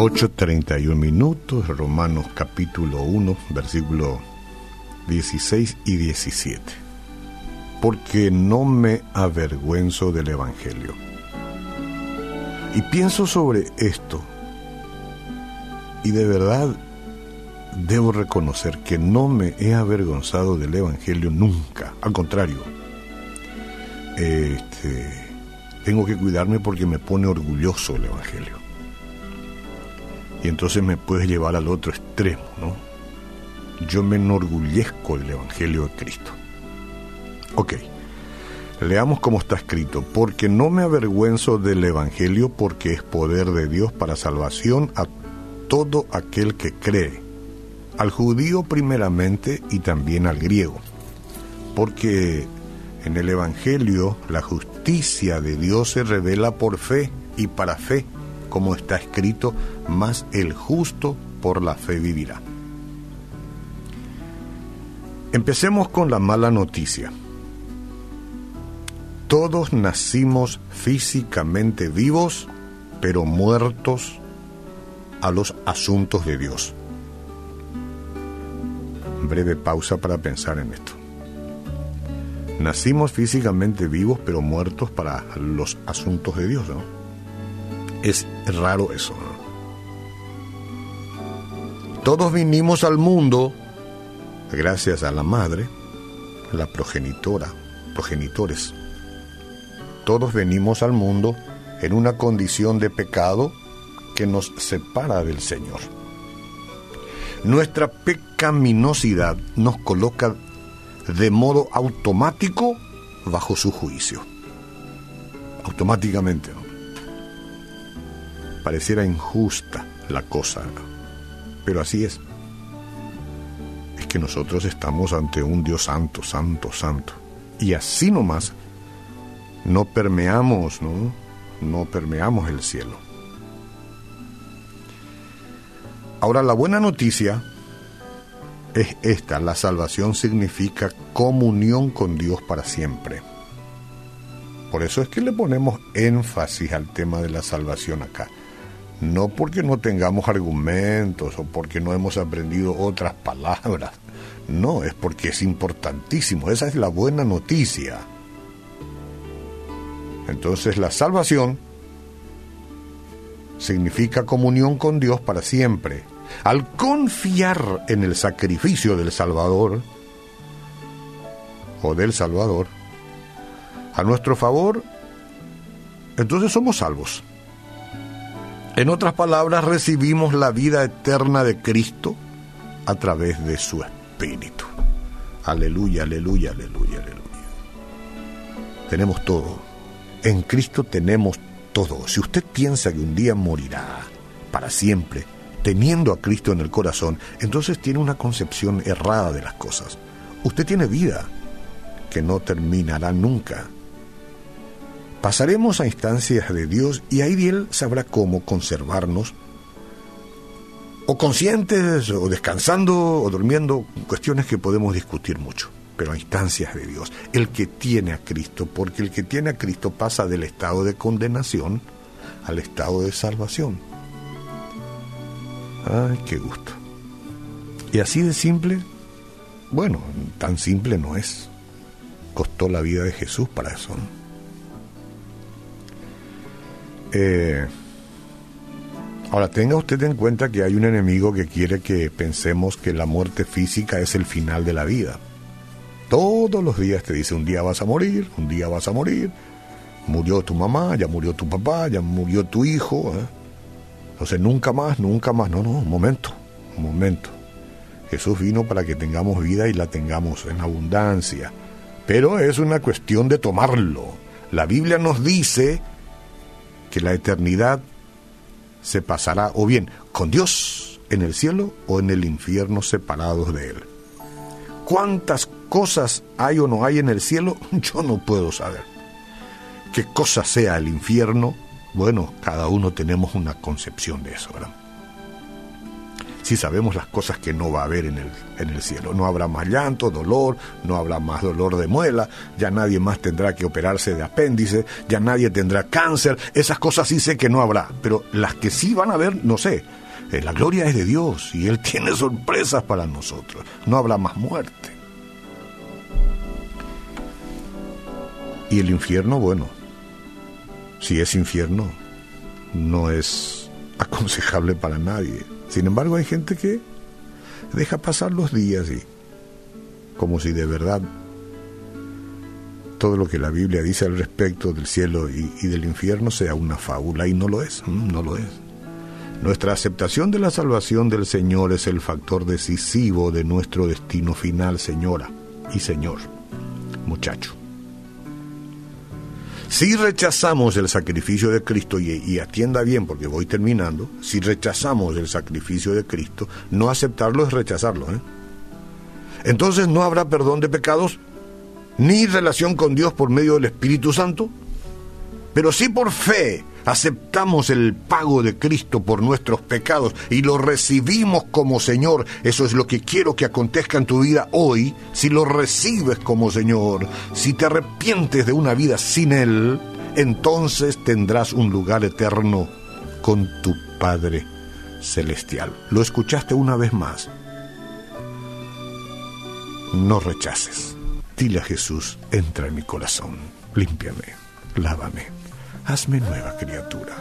8.31 minutos, Romanos capítulo 1, versículo 16 y 17. Porque no me avergüenzo del Evangelio. Y pienso sobre esto, y de verdad debo reconocer que no me he avergonzado del Evangelio nunca, al contrario. Este, tengo que cuidarme porque me pone orgulloso el Evangelio. Y entonces me puedes llevar al otro extremo, ¿no? Yo me enorgullezco del Evangelio de Cristo. Ok, leamos cómo está escrito, porque no me avergüenzo del Evangelio porque es poder de Dios para salvación a todo aquel que cree, al judío primeramente y también al griego, porque en el Evangelio la justicia de Dios se revela por fe y para fe como está escrito, más el justo por la fe vivirá. Empecemos con la mala noticia. Todos nacimos físicamente vivos, pero muertos a los asuntos de Dios. Breve pausa para pensar en esto. Nacimos físicamente vivos, pero muertos para los asuntos de Dios, ¿no? Es raro eso. Todos vinimos al mundo gracias a la madre, la progenitora, progenitores. Todos venimos al mundo en una condición de pecado que nos separa del Señor. Nuestra pecaminosidad nos coloca de modo automático bajo su juicio. Automáticamente. Pareciera injusta la cosa, pero así es. Es que nosotros estamos ante un Dios santo, santo, santo. Y así nomás no permeamos, ¿no? No permeamos el cielo. Ahora la buena noticia es esta, la salvación significa comunión con Dios para siempre. Por eso es que le ponemos énfasis al tema de la salvación acá no porque no tengamos argumentos o porque no hemos aprendido otras palabras, no, es porque es importantísimo, esa es la buena noticia. Entonces la salvación significa comunión con Dios para siempre. Al confiar en el sacrificio del Salvador o del Salvador a nuestro favor, entonces somos salvos. En otras palabras, recibimos la vida eterna de Cristo a través de su Espíritu. Aleluya, aleluya, aleluya, aleluya. Tenemos todo. En Cristo tenemos todo. Si usted piensa que un día morirá para siempre, teniendo a Cristo en el corazón, entonces tiene una concepción errada de las cosas. Usted tiene vida que no terminará nunca pasaremos a instancias de Dios y ahí Él sabrá cómo conservarnos, o conscientes, o descansando, o durmiendo, cuestiones que podemos discutir mucho, pero a instancias de Dios. El que tiene a Cristo, porque el que tiene a Cristo pasa del estado de condenación al estado de salvación. Ay, qué gusto. Y así de simple, bueno, tan simple no es. Costó la vida de Jesús para eso. Eh, ahora, tenga usted en cuenta que hay un enemigo que quiere que pensemos que la muerte física es el final de la vida. Todos los días te dice, un día vas a morir, un día vas a morir. Murió tu mamá, ya murió tu papá, ya murió tu hijo. ¿eh? Entonces, nunca más, nunca más. No, no, un momento, un momento. Jesús vino para que tengamos vida y la tengamos en abundancia. Pero es una cuestión de tomarlo. La Biblia nos dice que la eternidad se pasará o bien con Dios en el cielo o en el infierno separados de Él. ¿Cuántas cosas hay o no hay en el cielo? Yo no puedo saber. ¿Qué cosa sea el infierno? Bueno, cada uno tenemos una concepción de eso, ¿verdad? si sabemos las cosas que no va a haber en el, en el cielo. No habrá más llanto, dolor, no habrá más dolor de muela, ya nadie más tendrá que operarse de apéndice, ya nadie tendrá cáncer, esas cosas sí sé que no habrá, pero las que sí van a haber, no sé. Eh, la gloria es de Dios y Él tiene sorpresas para nosotros. No habrá más muerte. Y el infierno, bueno, si es infierno, no es aconsejable para nadie. Sin embargo, hay gente que deja pasar los días y como si de verdad todo lo que la Biblia dice al respecto del cielo y, del infierno sea una fábula y no lo es, no lo es. Nuestra aceptación de la salvación del Señor es el factor decisivo de nuestro destino final, señora y señor, muchacho. Si rechazamos el sacrificio de Cristo, y, atienda bien porque voy terminando, si rechazamos el sacrificio de Cristo, no aceptarlo es rechazarlo. ¿eh? Entonces no habrá perdón de pecados, ni relación con Dios por medio del Espíritu Santo, pero sí por fe aceptamos el pago de Cristo por nuestros pecados y lo recibimos como Señor, eso es lo que quiero que acontezca en tu vida hoy, si lo recibes como Señor, si te arrepientes de una vida sin Él, entonces tendrás un lugar eterno con tu Padre Celestial. ¿Lo escuchaste una vez más? No rechaces. Dile a Jesús, entra en mi corazón, límpiame, lávame hazme nueva criatura.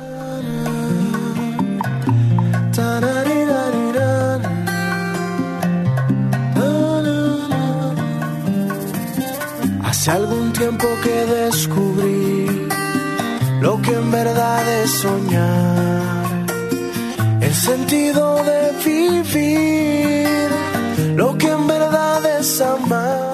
Hace algún tiempo que descubrí lo que en verdad es soñar, el sentido de vivir, lo que en verdad es amar.